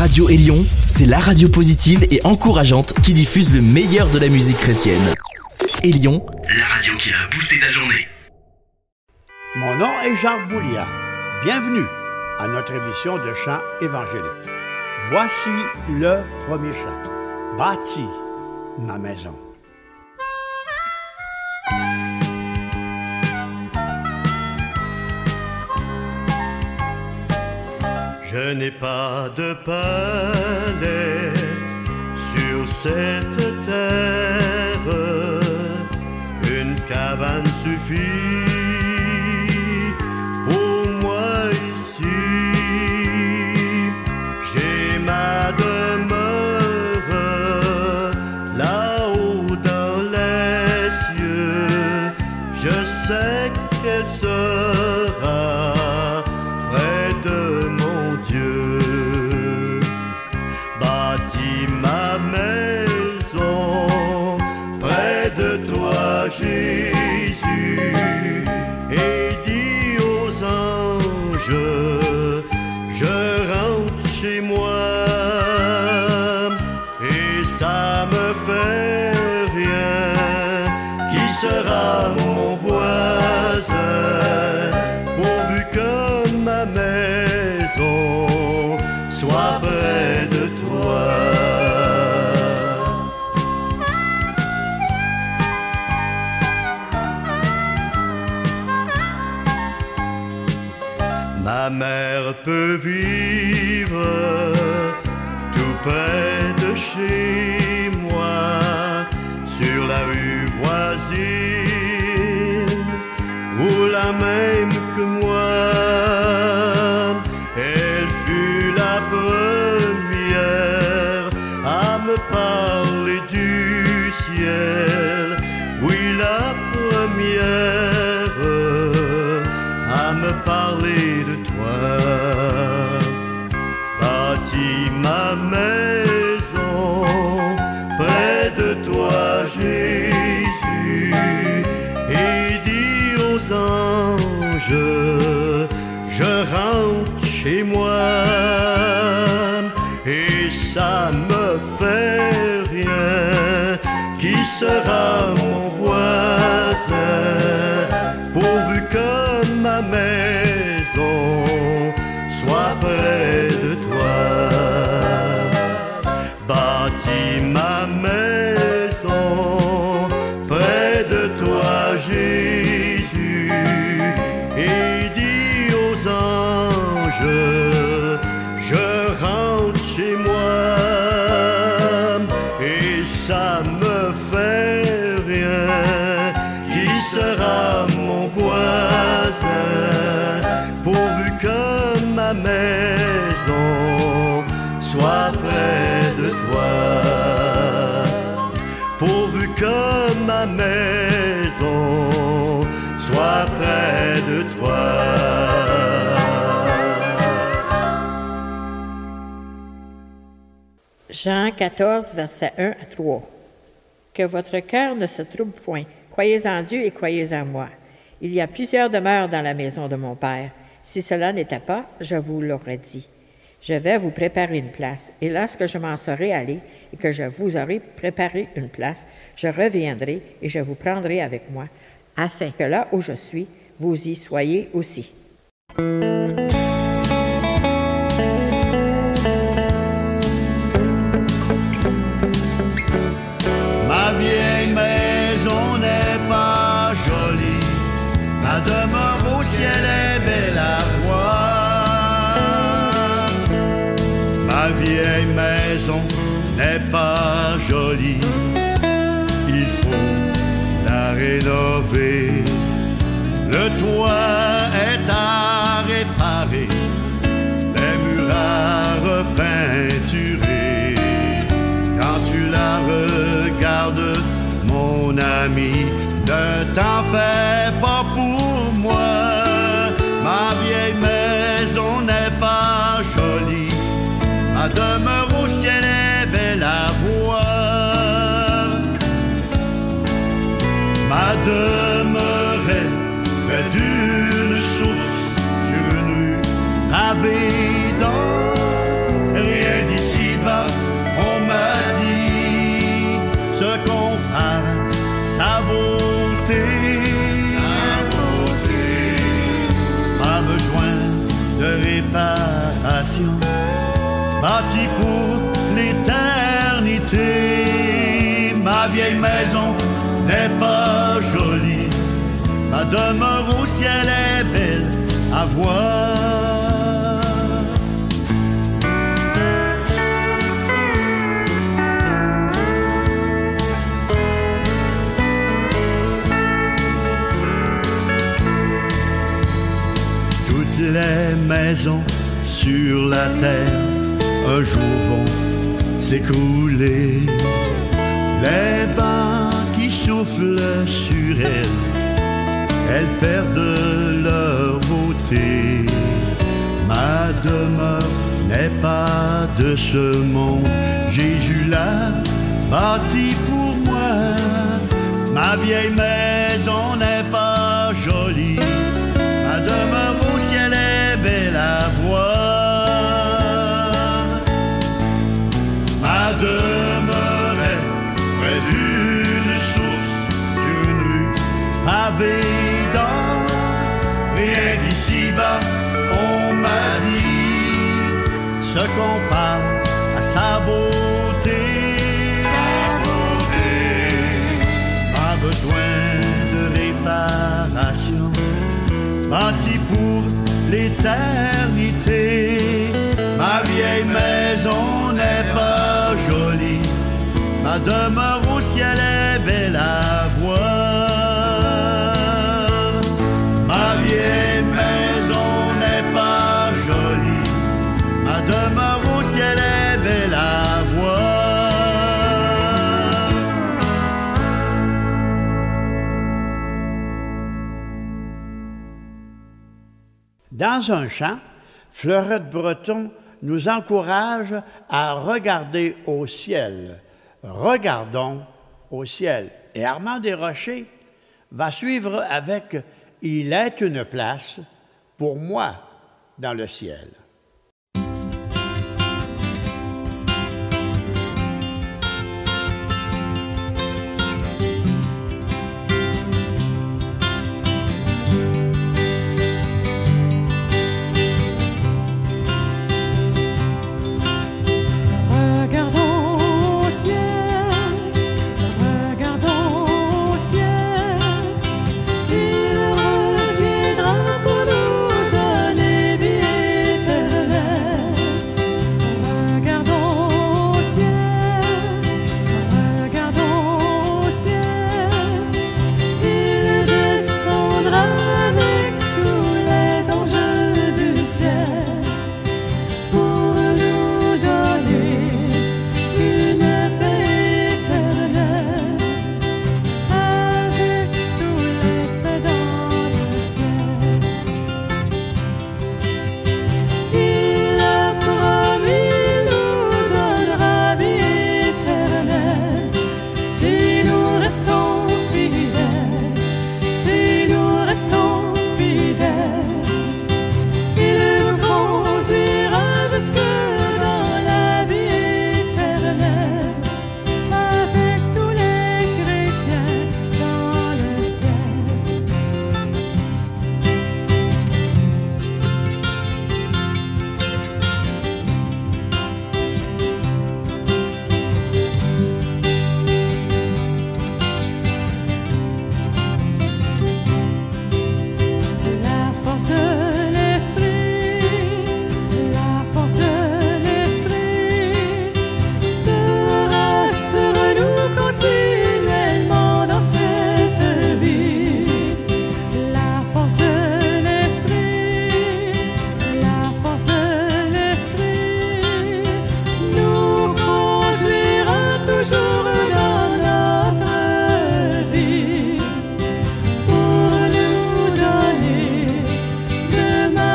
Radio Élion, c'est la radio positive et encourageante qui diffuse le meilleur de la musique chrétienne. Élion, la radio qui a boosté ta journée. Mon nom est Jacques Bouliard. Bienvenue à notre émission de chant évangélique. Voici le premier chant. Bâti ma maison. Je n'ai pas de palais sur cette terre, une cabane suffit vivre tout près de chez moi, sur la rue voisine, ou la même Jean 14, versets 1 à 3. Que votre cœur ne se trouble point. Croyez en Dieu et croyez en moi. Il y a plusieurs demeures dans la maison de mon Père. Si cela n'était pas, je vous l'aurais dit. Je vais vous préparer une place, et lorsque je m'en serai allé et que je vous aurai préparé une place, je reviendrai et je vous prendrai avec moi, afin que là où je suis, vous y soyez aussi. Le toit est à réparer, les murs à repeinturer. Quand tu la regardes, mon ami, ne t'en fais vieille maison n'est pas jolie, ma demeure au ciel est belle à voir. les maisons sur la terre un jour vont s'écrouler. Les vents qui soufflent sur elles, elles perdent leur beauté. Ma demeure n'est pas de ce monde, Jésus l'a bâti pour moi. Ma vieille maison n'est pas à sa beauté. Sa beauté a besoin de réparation. Bâti pour l'éternité. Ma vieille maison n'est pas jolie, ma demeure Dans un chant, Fleurette Breton nous encourage à regarder au ciel. Regardons au ciel. Et Armand Desrochers va suivre avec Il est une place pour moi dans le ciel.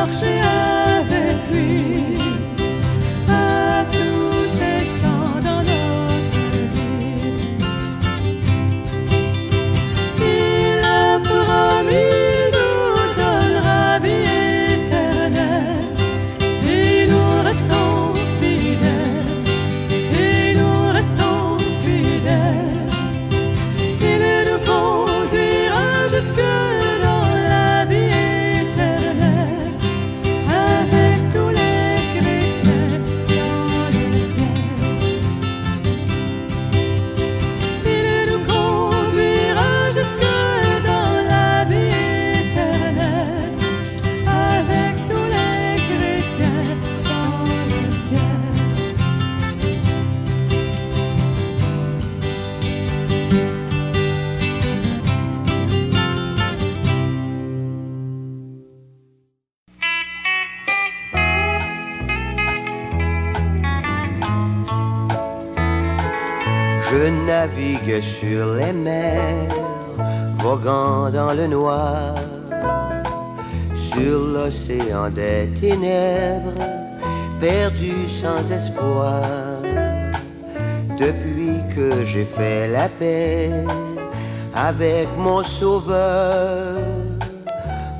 是啊。Navigue sur les mers, voguant dans le noir, sur l'océan des ténèbres, perdu sans espoir. Depuis que j'ai fait la paix avec mon sauveur,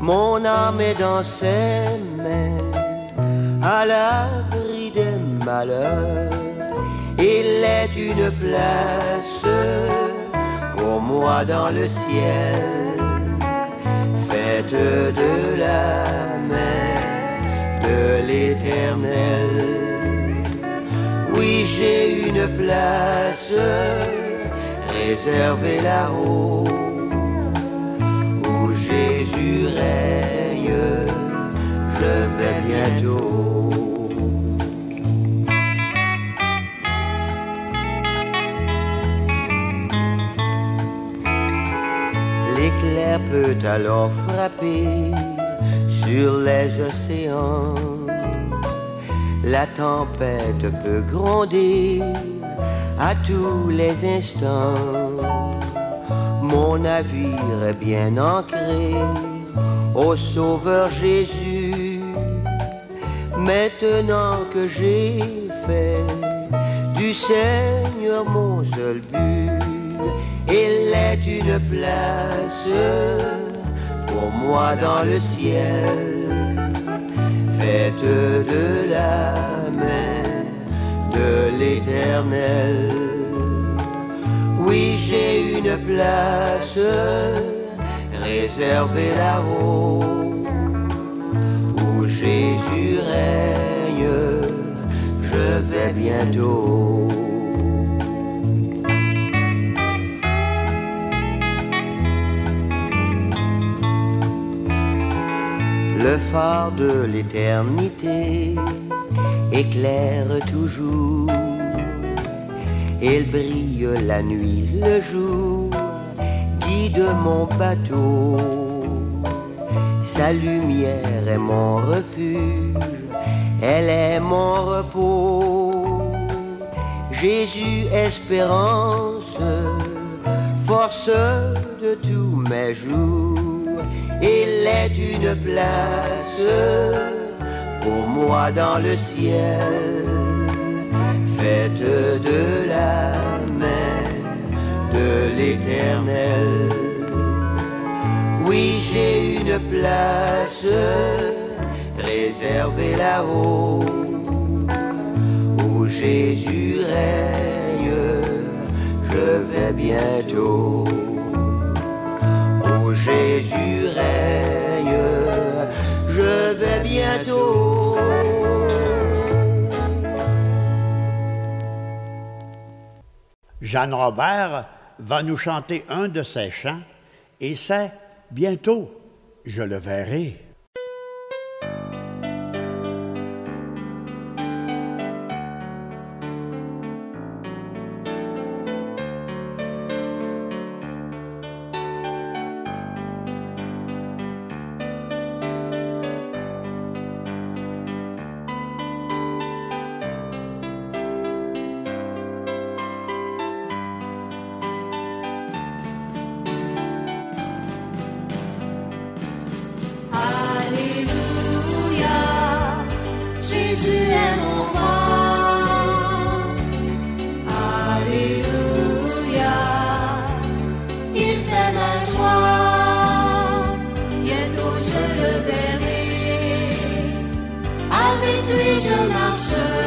mon âme est dans ses mains, à l'abri des malheurs. Il est une place pour moi dans le ciel, faite de la main de l'éternel. Oui, j'ai une place réservée là-haut où Jésus règne. Je vais bientôt. Peut alors frapper sur les océans. La tempête peut gronder à tous les instants. Mon navire est bien ancré au Sauveur Jésus. Maintenant que j'ai fait du Seigneur mon seul but, est une place pour moi dans le ciel, faite de la main de l'éternel. Oui, j'ai une place réservée là-haut où Jésus règne. Je vais bientôt. Le phare de l'éternité éclaire toujours. Il brille la nuit, le jour, guide mon bateau. Sa lumière est mon refuge, elle est mon repos. Jésus, espérance, force de tous mes jours. Il est une place pour moi dans le ciel, faite de la main de l'éternel. Oui, j'ai une place réservée là-haut où Jésus règne. Je vais bientôt Jésus règne. Je vais bientôt. Jeanne Robert va nous chanter un de ses chants et c'est Bientôt, je le verrai. Jésus, je marche.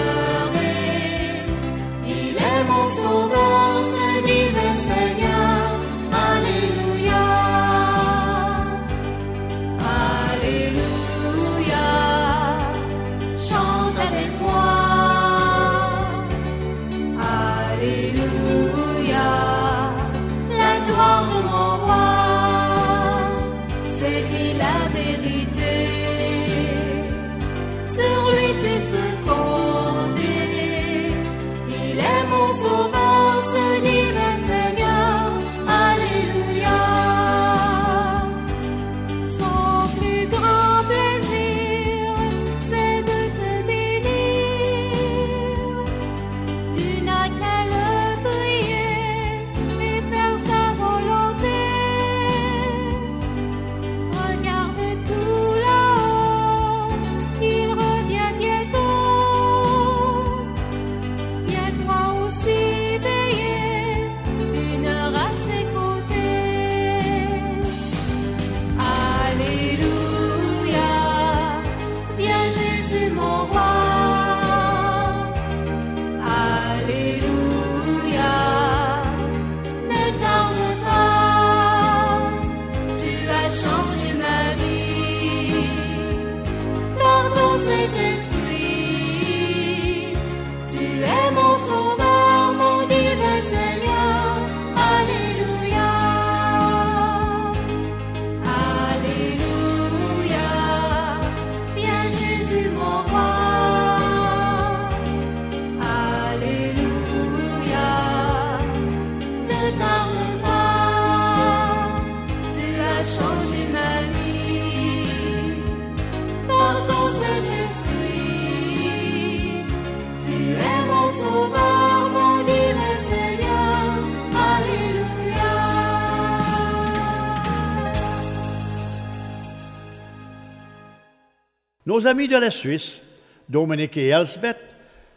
Nos amis de la Suisse, Dominique et Elsbeth,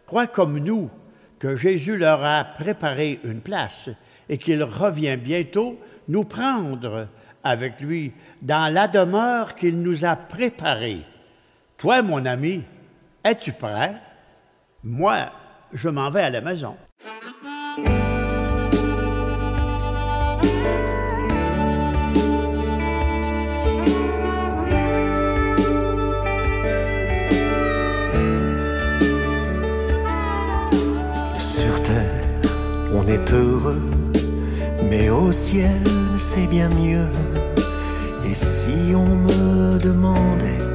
croient comme nous que Jésus leur a préparé une place et qu'il revient bientôt nous prendre avec lui dans la demeure qu'il nous a préparée. Toi, mon ami, es-tu prêt? Moi, je m'en vais à la maison. Heureux, mais au ciel, c'est bien mieux. Et si on me demandait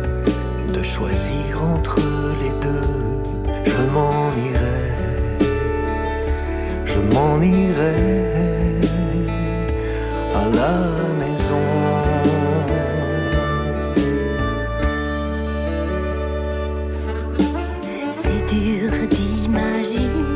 de choisir entre les deux, je m'en irais, je m'en irais à la maison. C'est dur d'imaginer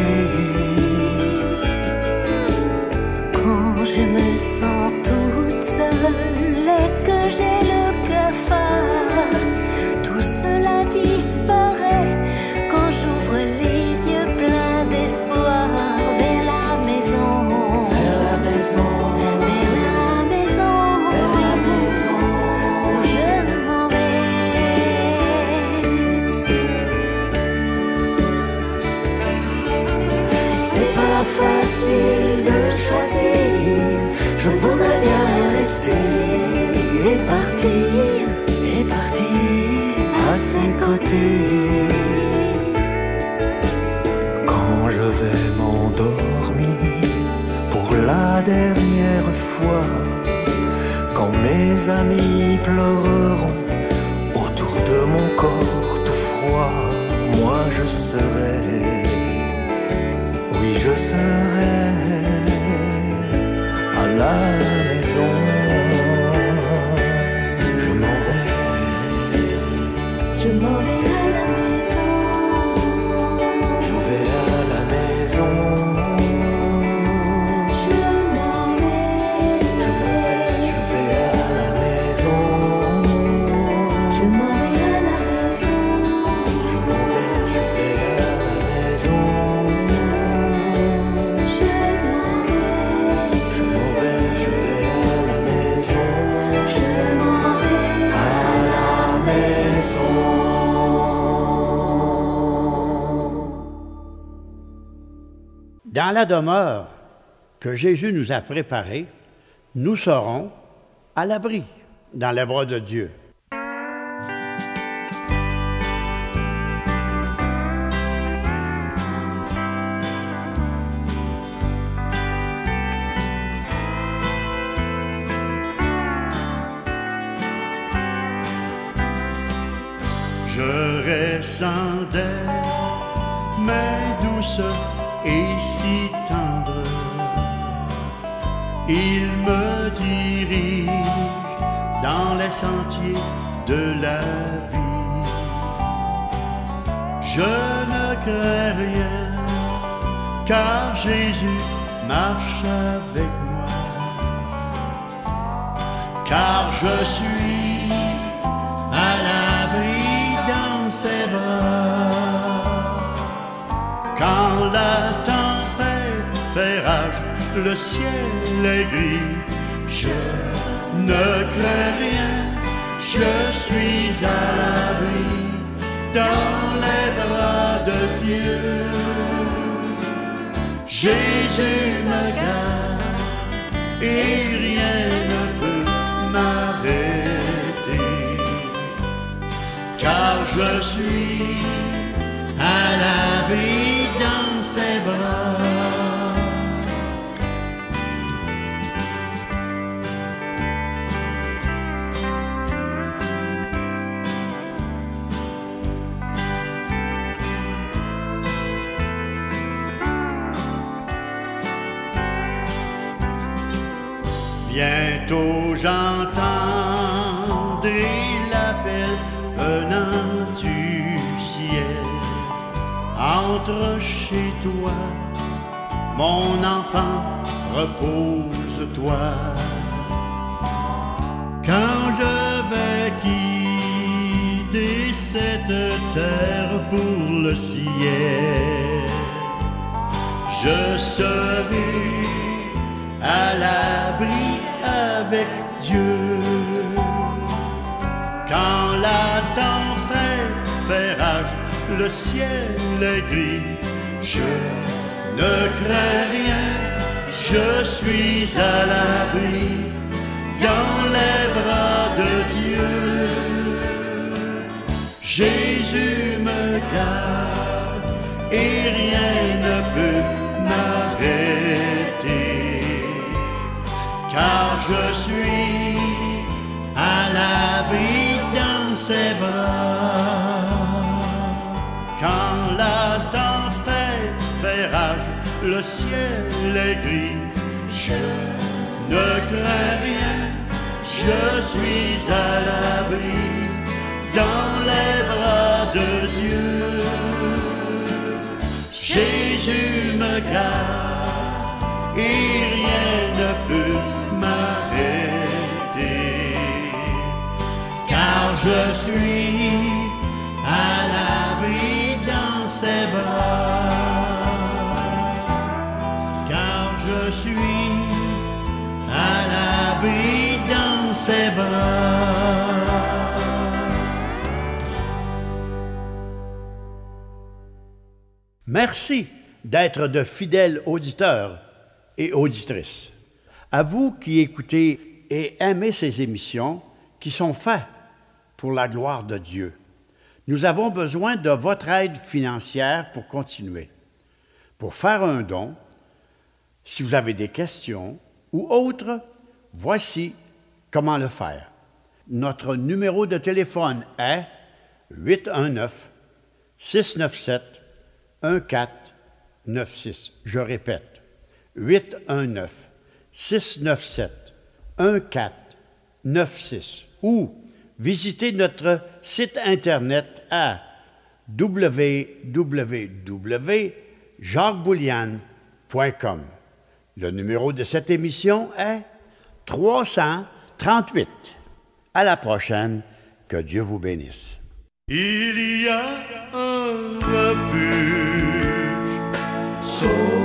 facile de choisir. Je voudrais bien rester et partir, et partir à ses côtés. Quand je vais m'endormir pour la dernière fois, quand mes amis pleureront autour de mon corps tout froid, moi je serai, oui je serai à la maison. Dans la demeure que Jésus nous a préparée, nous serons à l'abri dans les bras de Dieu. Il me dirige dans les sentiers de la vie. Je ne crains rien, car Jésus marche avec moi. Car je suis à l'abri dans ses bras. Quand la le ciel est gris, je ne crains rien, je suis à l'abri dans les bras de Dieu. Jésus me garde et rien ne peut m'arrêter car je suis à l'abri dans ses bras. Bientôt j'entendrai l'appel venant du ciel. Entre chez toi, mon enfant, repose-toi. Quand je vais quitter cette terre pour le ciel, je serai Dieu. Quand la tempête fait rage, le ciel est gris, je ne crains rien, je suis à l'abri dans les bras de Dieu. Jésus me garde et rien ne peut m'arrêter, car je suis dans ses bras. Quand la tempête fait rage, le ciel est gris, je ne crains rien, je suis à l'abri dans les bras de Dieu. Jésus me garde Merci d'être de fidèles auditeurs et auditrices. À vous qui écoutez et aimez ces émissions qui sont faites pour la gloire de Dieu. Nous avons besoin de votre aide financière pour continuer. Pour faire un don, si vous avez des questions ou autres, voici comment le faire. Notre numéro de téléphone est 819 697 1496. Je répète, 819 697 1496 ou visitez notre site internet à www.jacquesboulian.com. Le numéro de cette émission est 338. À la prochaine. Que Dieu vous bénisse. Il y a un refuge, soy.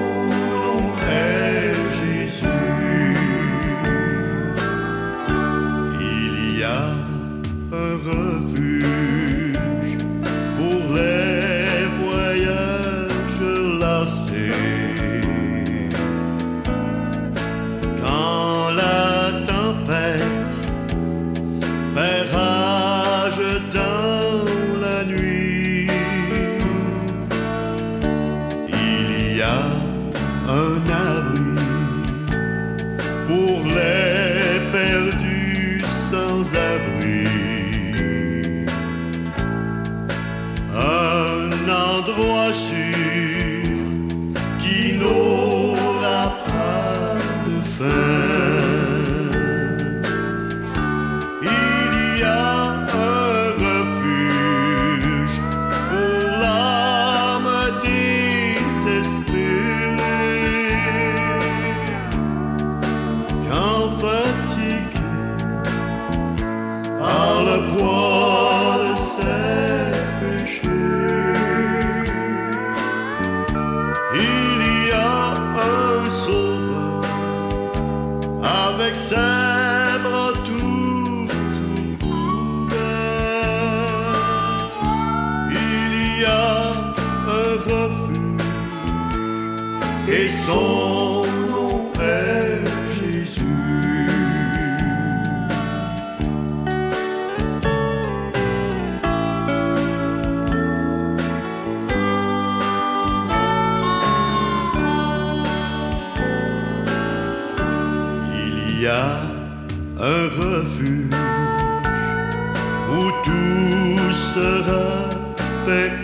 say.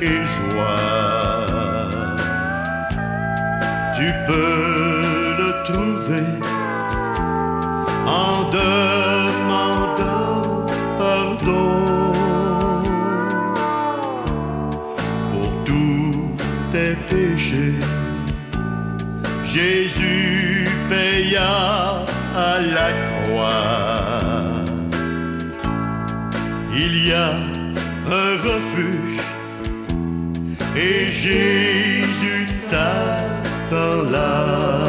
Et joie. Tu peux le trouver en demandant pardon pour tous tes péchés. Jésus paya à la croix. Il y a un refuge et Jésus t'attend là.